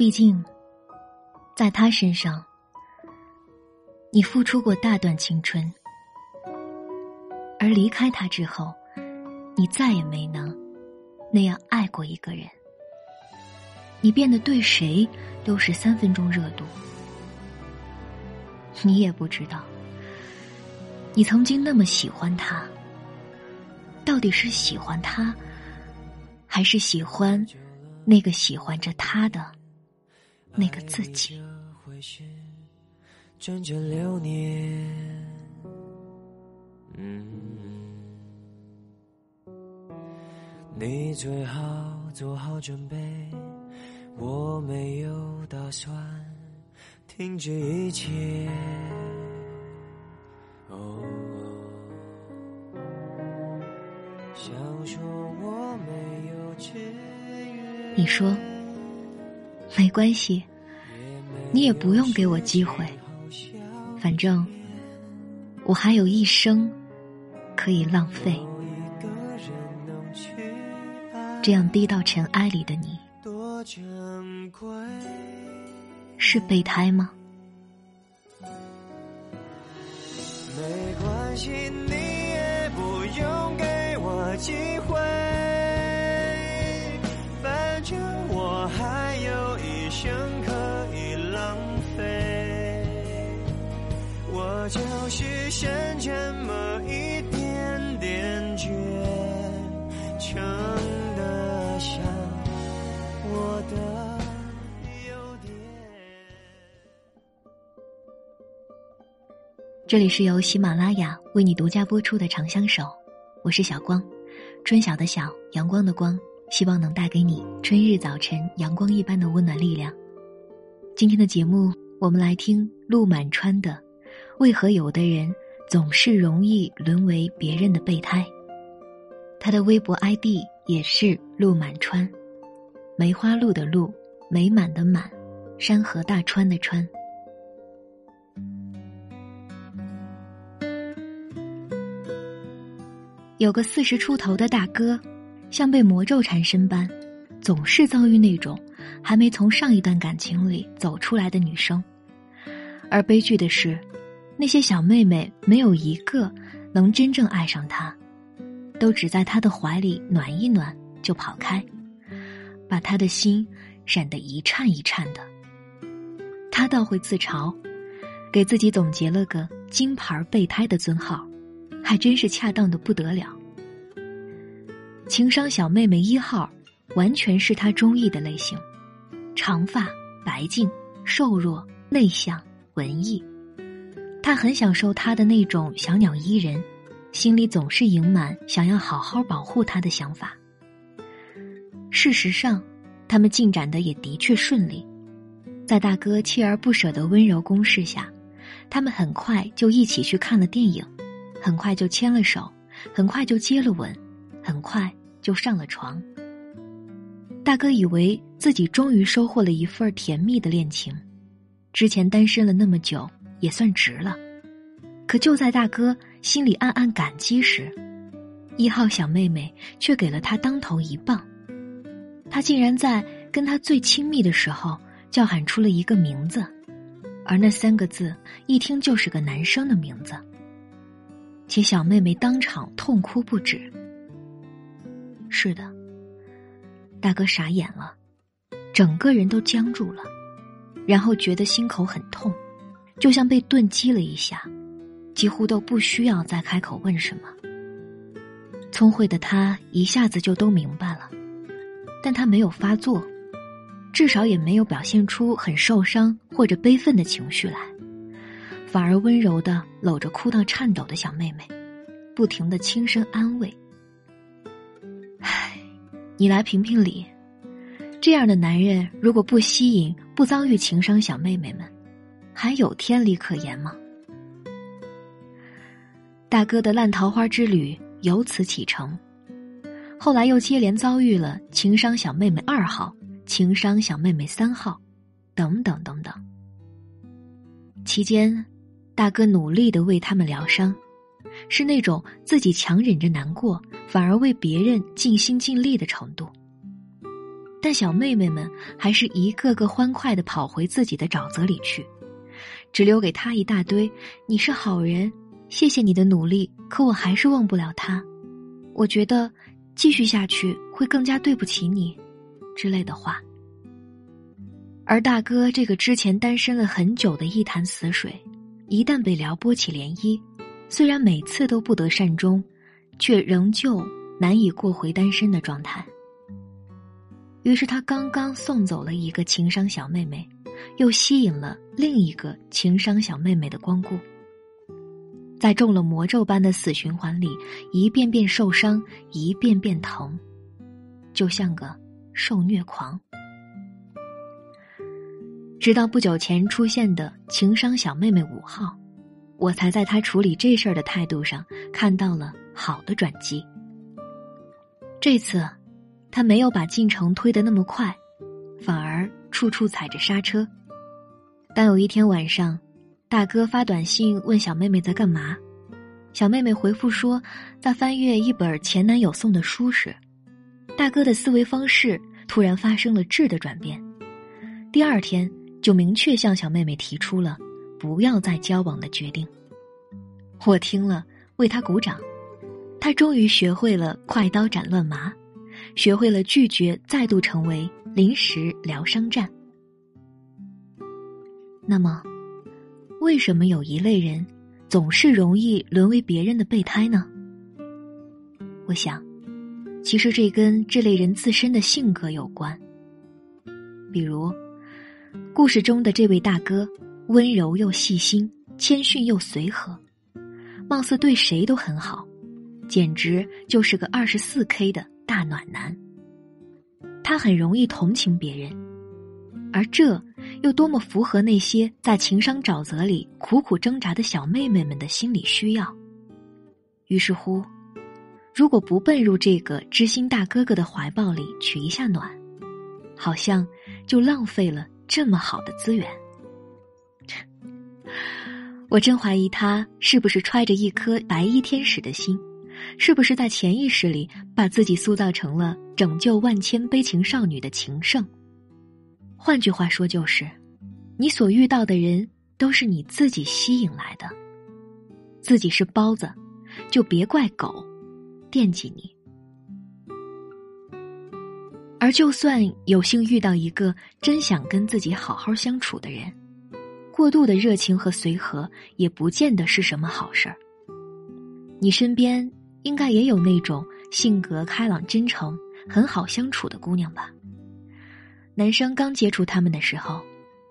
毕竟，在他身上，你付出过大段青春，而离开他之后，你再也没能那样爱过一个人。你变得对谁都是三分钟热度，你也不知道，你曾经那么喜欢他，到底是喜欢他，还是喜欢那个喜欢着他的那个自己？转转流年，嗯，你最好做好准备。我没有打算停止一切。哦，想说我没有。你说没关系，你也不用给我机会，反正我还有一生可以浪费。这样低到尘埃里的你。是备胎吗？这里是由喜马拉雅为你独家播出的《长相守》，我是小光，春晓的晓，阳光的光，希望能带给你春日早晨阳光一般的温暖力量。今天的节目，我们来听陆满川的《为何有的人总是容易沦为别人的备胎》。他的微博 ID 也是陆满川，梅花鹿的鹿，美满的满，山河大川的川。有个四十出头的大哥，像被魔咒缠身般，总是遭遇那种还没从上一段感情里走出来的女生。而悲剧的是，那些小妹妹没有一个能真正爱上他，都只在他的怀里暖一暖就跑开，把他的心闪得一颤一颤的。他倒会自嘲，给自己总结了个“金牌备胎”的尊号。还真是恰当的不得了。情商小妹妹一号，完全是他中意的类型，长发、白净、瘦弱、内向、文艺。他很享受他的那种小鸟依人，心里总是盈满想要好好保护他的想法。事实上，他们进展的也的确顺利，在大哥锲而不舍的温柔攻势下，他们很快就一起去看了电影。很快就牵了手，很快就接了吻，很快就上了床。大哥以为自己终于收获了一份甜蜜的恋情，之前单身了那么久也算值了。可就在大哥心里暗暗感激时，一号小妹妹却给了他当头一棒。他竟然在跟他最亲密的时候叫喊出了一个名字，而那三个字一听就是个男生的名字。其小妹妹当场痛哭不止。是的，大哥傻眼了，整个人都僵住了，然后觉得心口很痛，就像被钝击了一下，几乎都不需要再开口问什么。聪慧的他一下子就都明白了，但他没有发作，至少也没有表现出很受伤或者悲愤的情绪来。反而温柔的搂着哭到颤抖的小妹妹，不停的轻声安慰：“唉，你来评评理，这样的男人如果不吸引、不遭遇情伤，小妹妹们还有天理可言吗？”大哥的烂桃花之旅由此启程，后来又接连遭遇了情伤小妹妹二号、情伤小妹妹三号，等等等等，期间。大哥努力的为他们疗伤，是那种自己强忍着难过，反而为别人尽心尽力的程度。但小妹妹们还是一个个欢快的跑回自己的沼泽里去，只留给他一大堆“你是好人，谢谢你的努力，可我还是忘不了他。我觉得继续下去会更加对不起你”之类的话。而大哥这个之前单身了很久的一潭死水，一旦被撩拨起涟漪，虽然每次都不得善终，却仍旧难以过回单身的状态。于是他刚刚送走了一个情商小妹妹，又吸引了另一个情商小妹妹的光顾，在中了魔咒般的死循环里，一遍遍受伤，一遍遍疼，就像个受虐狂。直到不久前出现的情商小妹妹五号，我才在他处理这事儿的态度上看到了好的转机。这次。他没有把进程推得那么快，反而处处踩着刹车。当有一天晚上，大哥发短信问小妹妹在干嘛，小妹妹回复说在翻阅一本前男友送的书时，大哥的思维方式突然发生了质的转变。第二天就明确向小妹妹提出了不要再交往的决定。我听了为他鼓掌，他终于学会了快刀斩乱麻。学会了拒绝，再度成为临时疗伤站。那么，为什么有一类人总是容易沦为别人的备胎呢？我想，其实这跟这类人自身的性格有关。比如，故事中的这位大哥，温柔又细心，谦逊又随和，貌似对谁都很好，简直就是个二十四 K 的。大暖男，他很容易同情别人，而这又多么符合那些在情商沼泽里苦苦挣扎的小妹妹们的心理需要。于是乎，如果不奔入这个知心大哥哥的怀抱里取一下暖，好像就浪费了这么好的资源。我真怀疑他是不是揣着一颗白衣天使的心。是不是在潜意识里把自己塑造成了拯救万千悲情少女的情圣？换句话说，就是你所遇到的人都是你自己吸引来的。自己是包子，就别怪狗惦记你。而就算有幸遇到一个真想跟自己好好相处的人，过度的热情和随和也不见得是什么好事儿。你身边。应该也有那种性格开朗、真诚、很好相处的姑娘吧。男生刚接触他们的时候，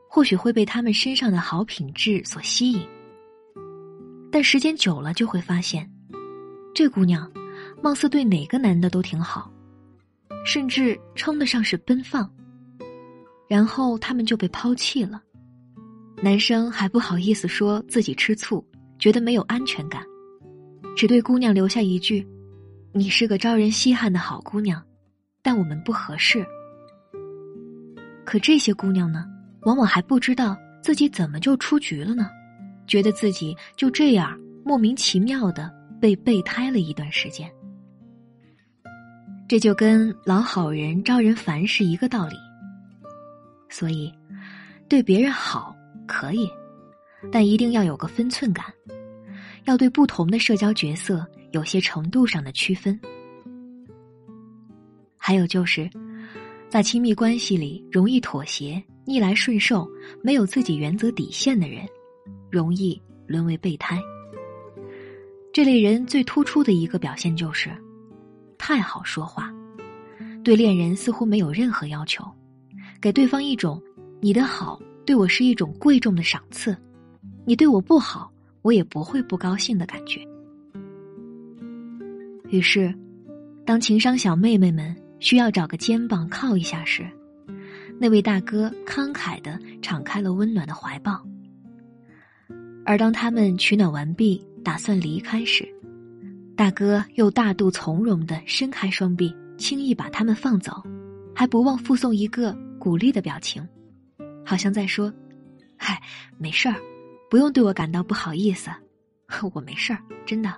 或许会被他们身上的好品质所吸引，但时间久了就会发现，这姑娘貌似对哪个男的都挺好，甚至称得上是奔放。然后他们就被抛弃了，男生还不好意思说自己吃醋，觉得没有安全感。只对姑娘留下一句：“你是个招人稀罕的好姑娘，但我们不合适。”可这些姑娘呢，往往还不知道自己怎么就出局了呢，觉得自己就这样莫名其妙的被备胎了一段时间。这就跟老好人招人烦是一个道理。所以，对别人好可以，但一定要有个分寸感。要对不同的社交角色有些程度上的区分，还有就是，在亲密关系里容易妥协、逆来顺受、没有自己原则底线的人，容易沦为备胎。这类人最突出的一个表现就是，太好说话，对恋人似乎没有任何要求，给对方一种你的好对我是一种贵重的赏赐，你对我不好。我也不会不高兴的感觉。于是，当情商小妹妹们需要找个肩膀靠一下时，那位大哥慷慨的敞开了温暖的怀抱。而当他们取暖完毕，打算离开时，大哥又大度从容的伸开双臂，轻易把他们放走，还不忘附送一个鼓励的表情，好像在说：“嗨，没事儿。”不用对我感到不好意思，我没事儿，真的。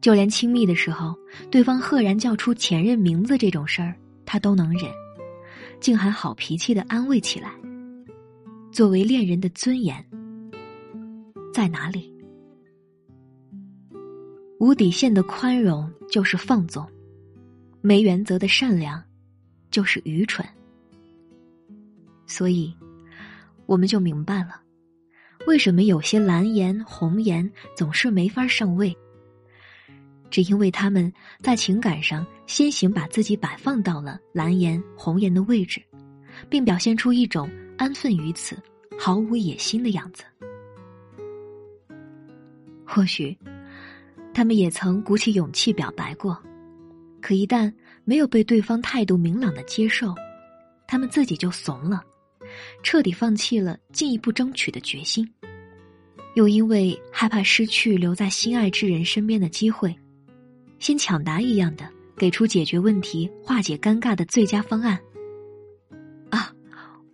就连亲密的时候，对方赫然叫出前任名字这种事儿，他都能忍，竟还好脾气的安慰起来。作为恋人的尊严在哪里？无底线的宽容就是放纵，没原则的善良就是愚蠢。所以，我们就明白了，为什么有些蓝颜红颜总是没法上位。只因为他们在情感上先行把自己摆放到了蓝颜红颜的位置，并表现出一种安分于此、毫无野心的样子。或许，他们也曾鼓起勇气表白过，可一旦没有被对方态度明朗的接受，他们自己就怂了，彻底放弃了进一步争取的决心。又因为害怕失去留在心爱之人身边的机会。先抢答一样的给出解决问题、化解尴尬的最佳方案。啊，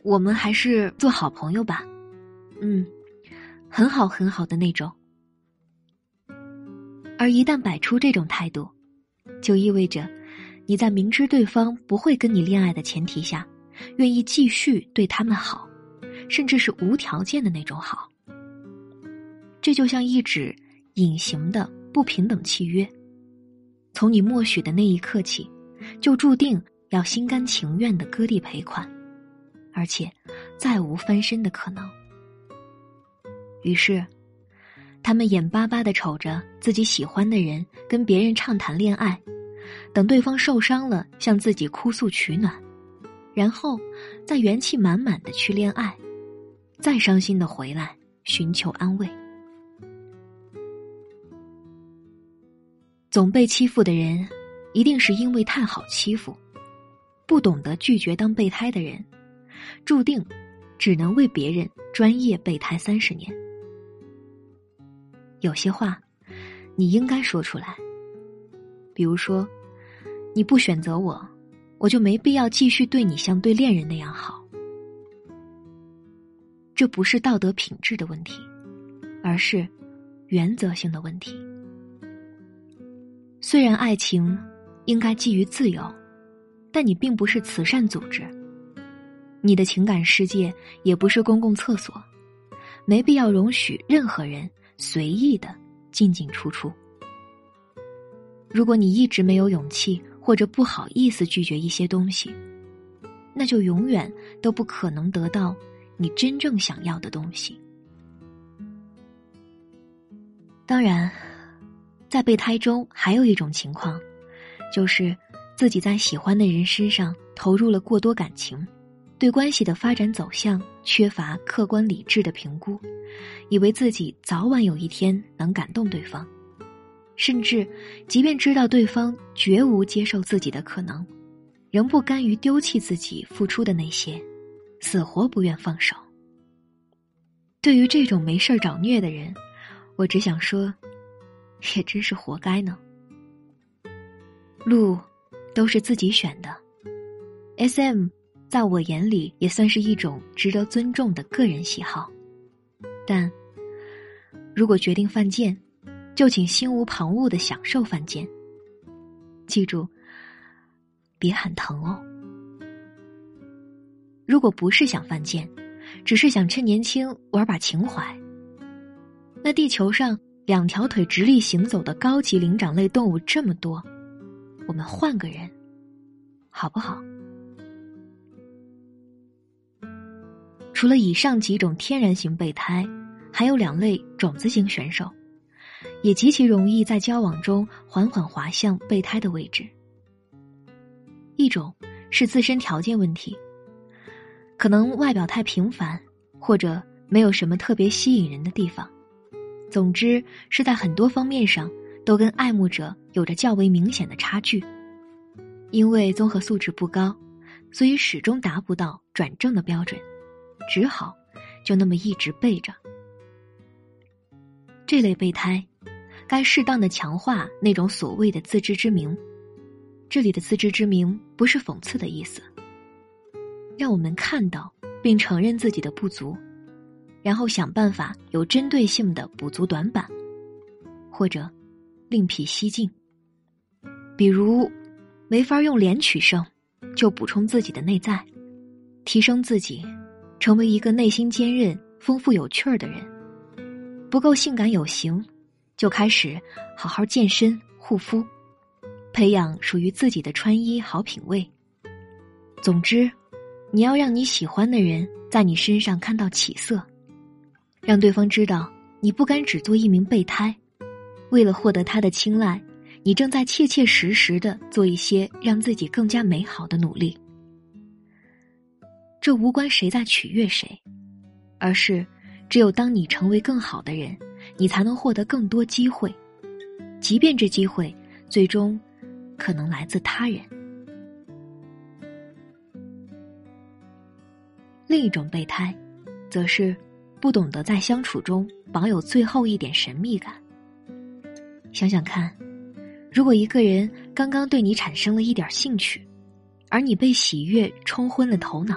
我们还是做好朋友吧。嗯，很好很好的那种。而一旦摆出这种态度，就意味着你在明知对方不会跟你恋爱的前提下，愿意继续对他们好，甚至是无条件的那种好。这就像一纸隐形的不平等契约。从你默许的那一刻起，就注定要心甘情愿的割地赔款，而且再无翻身的可能。于是，他们眼巴巴的瞅着自己喜欢的人跟别人畅谈恋爱，等对方受伤了向自己哭诉取暖，然后再元气满满的去恋爱，再伤心的回来寻求安慰。总被欺负的人，一定是因为太好欺负，不懂得拒绝当备胎的人，注定只能为别人专业备胎三十年。有些话，你应该说出来。比如说，你不选择我，我就没必要继续对你像对恋人那样好。这不是道德品质的问题，而是原则性的问题。虽然爱情应该基于自由，但你并不是慈善组织，你的情感世界也不是公共厕所，没必要容许任何人随意的进进出出。如果你一直没有勇气或者不好意思拒绝一些东西，那就永远都不可能得到你真正想要的东西。当然。在备胎中，还有一种情况，就是自己在喜欢的人身上投入了过多感情，对关系的发展走向缺乏客观理智的评估，以为自己早晚有一天能感动对方，甚至即便知道对方绝无接受自己的可能，仍不甘于丢弃自己付出的那些，死活不愿放手。对于这种没事儿找虐的人，我只想说。也真是活该呢。路都是自己选的，S.M. 在我眼里也算是一种值得尊重的个人喜好。但如果决定犯贱，就请心无旁骛的享受犯贱。记住，别喊疼哦。如果不是想犯贱，只是想趁年轻玩把情怀，那地球上。两条腿直立行走的高级灵长类动物这么多，我们换个人，好不好？除了以上几种天然型备胎，还有两类种子型选手，也极其容易在交往中缓缓滑向备胎的位置。一种是自身条件问题，可能外表太平凡，或者没有什么特别吸引人的地方。总之是在很多方面上都跟爱慕者有着较为明显的差距，因为综合素质不高，所以始终达不到转正的标准，只好就那么一直背着。这类备胎，该适当的强化那种所谓的自知之明。这里的自知之明不是讽刺的意思，让我们看到并承认自己的不足。然后想办法有针对性的补足短板，或者另辟蹊径。比如，没法用脸取胜，就补充自己的内在，提升自己，成为一个内心坚韧、丰富有趣儿的人。不够性感有型，就开始好好健身、护肤，培养属于自己的穿衣好品味。总之，你要让你喜欢的人在你身上看到起色，让对方知道你不甘只做一名备胎，为了获得他的青睐。你正在切切实实的做一些让自己更加美好的努力，这无关谁在取悦谁，而是只有当你成为更好的人，你才能获得更多机会，即便这机会最终可能来自他人。另一种备胎，则是不懂得在相处中保有最后一点神秘感。想想看。如果一个人刚刚对你产生了一点兴趣，而你被喜悦冲昏了头脑，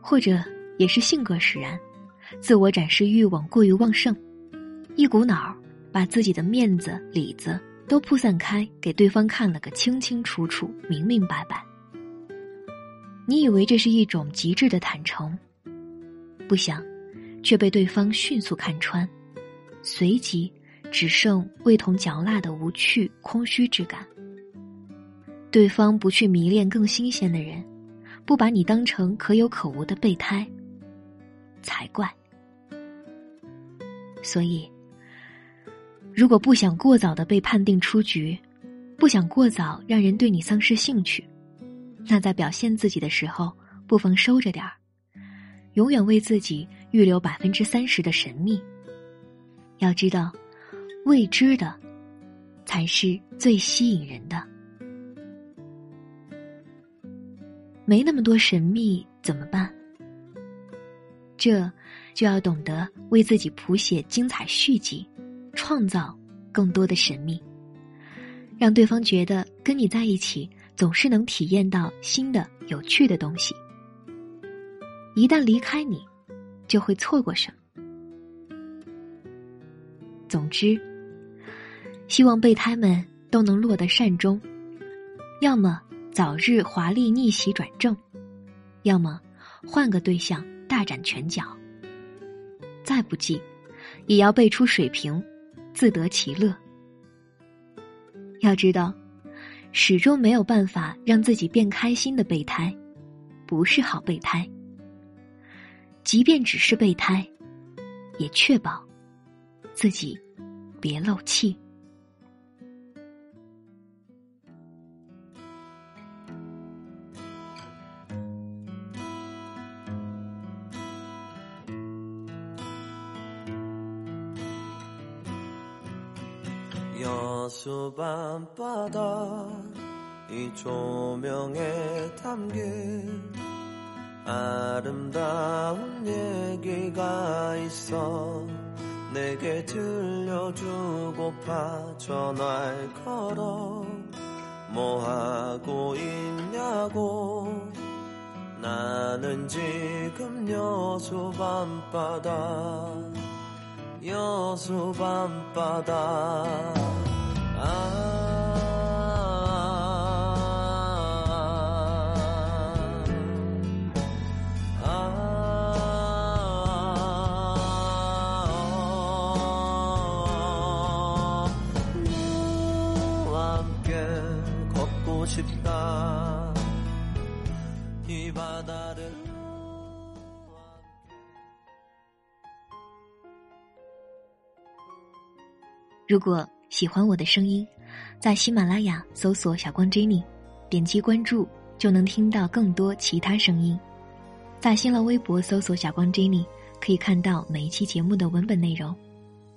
或者也是性格使然，自我展示欲望过于旺盛，一股脑把自己的面子里子都铺散开，给对方看了个清清楚楚、明明白白。你以为这是一种极致的坦诚，不想，却被对方迅速看穿，随即。只剩味同嚼蜡的无趣、空虚之感。对方不去迷恋更新鲜的人，不把你当成可有可无的备胎，才怪。所以，如果不想过早的被判定出局，不想过早让人对你丧失兴趣，那在表现自己的时候，不妨收着点儿，永远为自己预留百分之三十的神秘。要知道。未知的，才是最吸引人的。没那么多神秘怎么办？这就要懂得为自己谱写精彩续集，创造更多的神秘，让对方觉得跟你在一起总是能体验到新的有趣的东西。一旦离开你，就会错过什么。总之。希望备胎们都能落得善终，要么早日华丽逆袭转正，要么换个对象大展拳脚。再不济，也要背出水平，自得其乐。要知道，始终没有办法让自己变开心的备胎，不是好备胎。即便只是备胎，也确保自己别漏气。 수 밤바다 이 조명에 담긴 아름다운 얘기가 있어 내게 들려주고파 전화를 걸어 뭐 하고 있냐고 나는 지금 여수 밤바다 여수 밤바다 如果喜欢我的声音，在喜马拉雅搜索“小光 Jenny”，点击关注就能听到更多其他声音。在新浪微博搜索“小光 Jenny”，可以看到每一期节目的文本内容，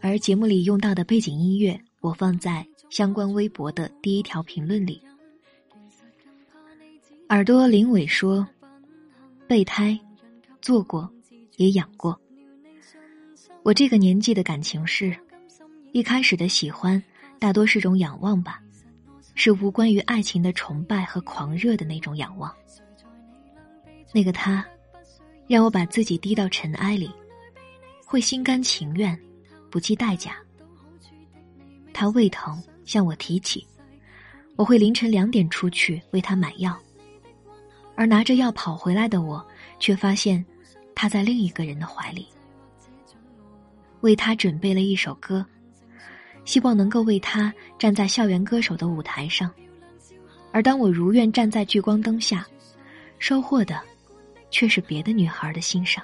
而节目里用到的背景音乐，我放在相关微博的第一条评论里。耳朵林伟说：“备胎，做过，也养过。我这个年纪的感情是。”一开始的喜欢，大多是种仰望吧，是无关于爱情的崇拜和狂热的那种仰望。那个他，让我把自己低到尘埃里，会心甘情愿，不计代价。他胃疼向我提起，我会凌晨两点出去为他买药，而拿着药跑回来的我，却发现他在另一个人的怀里，为他准备了一首歌，希望能够为他站在校园歌手的舞台上。而当我如愿站在聚光灯下，收获的却是别的女孩的欣赏。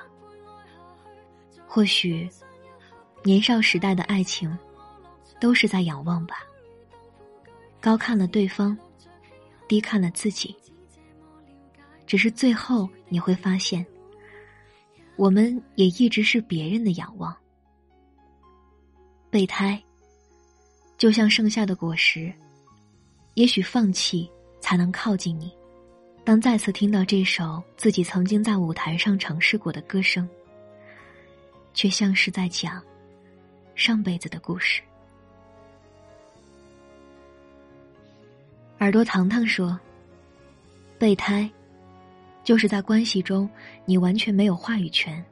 或许，年少时代的爱情，都是在仰望吧。高看了对方，低看了自己。只是最后你会发现，我们也一直是别人的仰望。备胎，就像盛夏的果实，也许放弃才能靠近你。当再次听到这首自己曾经在舞台上尝试过的歌声，却像是在讲上辈子的故事。耳朵糖糖说：“备胎。”就是在关系中，你完全没有话语权，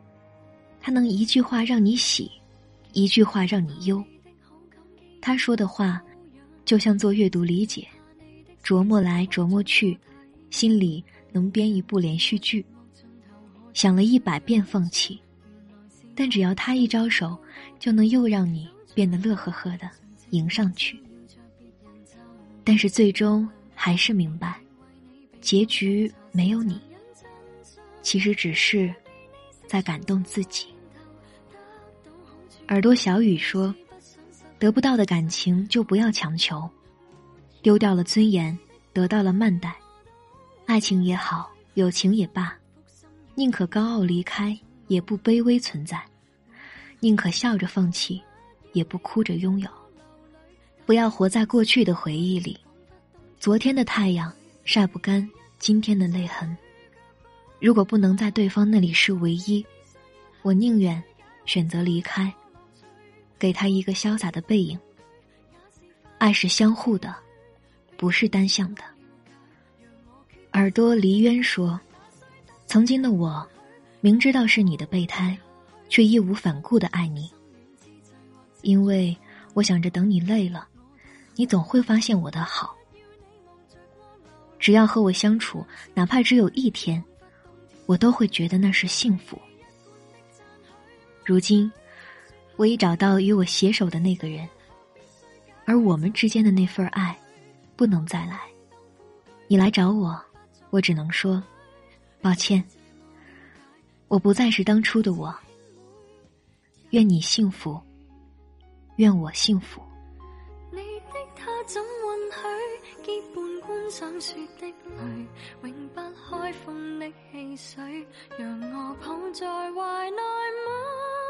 他能一句话让你喜，一句话让你忧。他说的话，就像做阅读理解，琢磨来琢磨去，心里能编一部连续剧。想了一百遍放弃，但只要他一招手，就能又让你变得乐呵呵的迎上去。但是最终还是明白，结局没有你。其实只是在感动自己。耳朵小雨说：“得不到的感情就不要强求，丢掉了尊严，得到了慢待。爱情也好，友情也罢，宁可高傲离开，也不卑微存在；宁可笑着放弃，也不哭着拥有。不要活在过去的回忆里，昨天的太阳晒不干今天的泪痕。”如果不能在对方那里是唯一，我宁愿选择离开，给他一个潇洒的背影。爱是相互的，不是单向的。耳朵离渊说：“曾经的我，明知道是你的备胎，却义无反顾的爱你，因为我想着等你累了，你总会发现我的好。只要和我相处，哪怕只有一天。”我都会觉得那是幸福。如今，我已找到与我携手的那个人，而我们之间的那份爱，不能再来。你来找我，我只能说，抱歉。我不再是当初的我。愿你幸福，愿我幸福。结伴观赏雪的泪，永不开封的汽水，让我抱在怀内吻下去。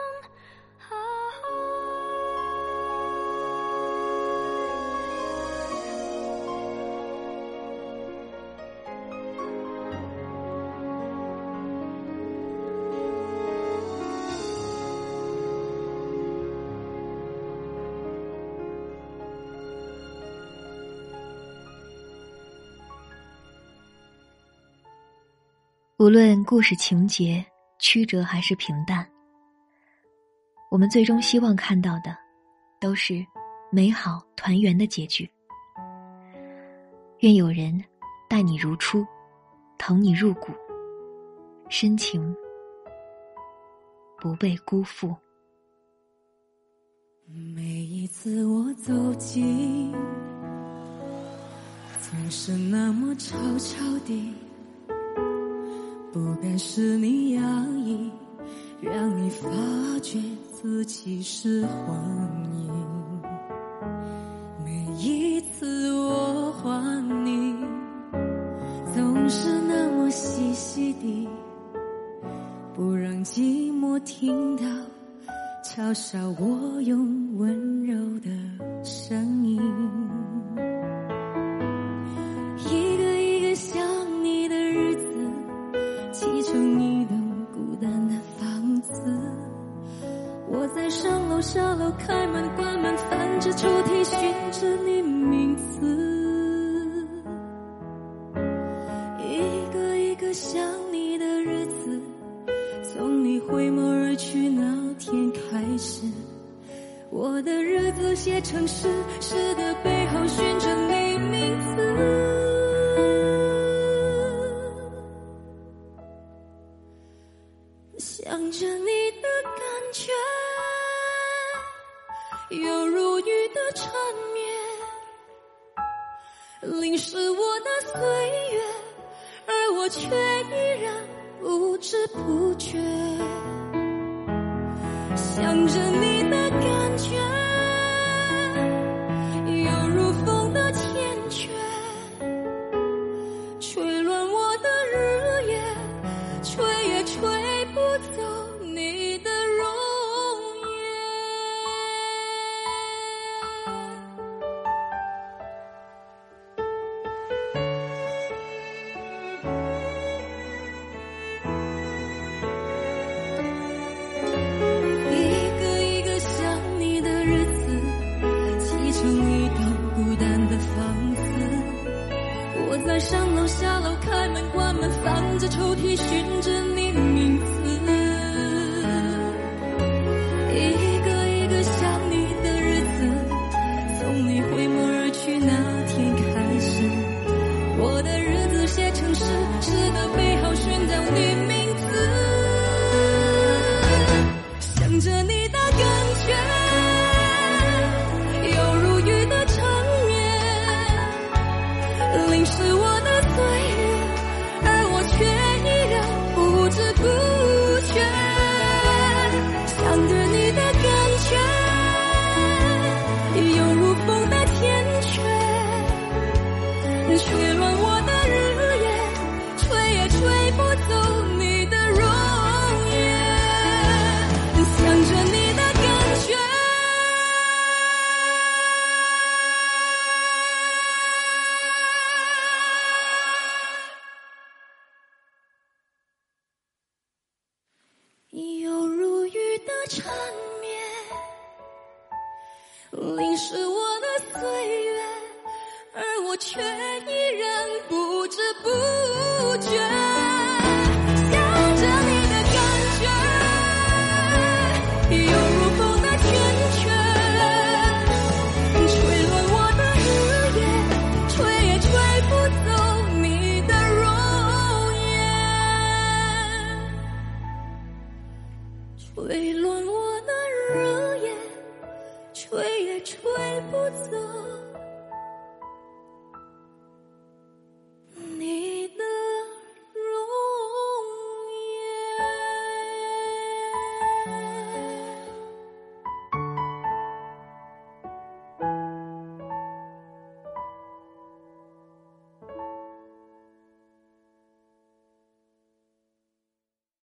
无论故事情节曲折还是平淡，我们最终希望看到的，都是美好团圆的结局。愿有人待你如初，疼你入骨，深情不被辜负。每一次我走近，总是那么悄悄地。不敢使你压抑，让你发觉自己是幻影。每一次我还你，总是那么细细的，不让寂寞听到，嘲笑我用温柔的声开门关门，翻着抽屉寻着你却又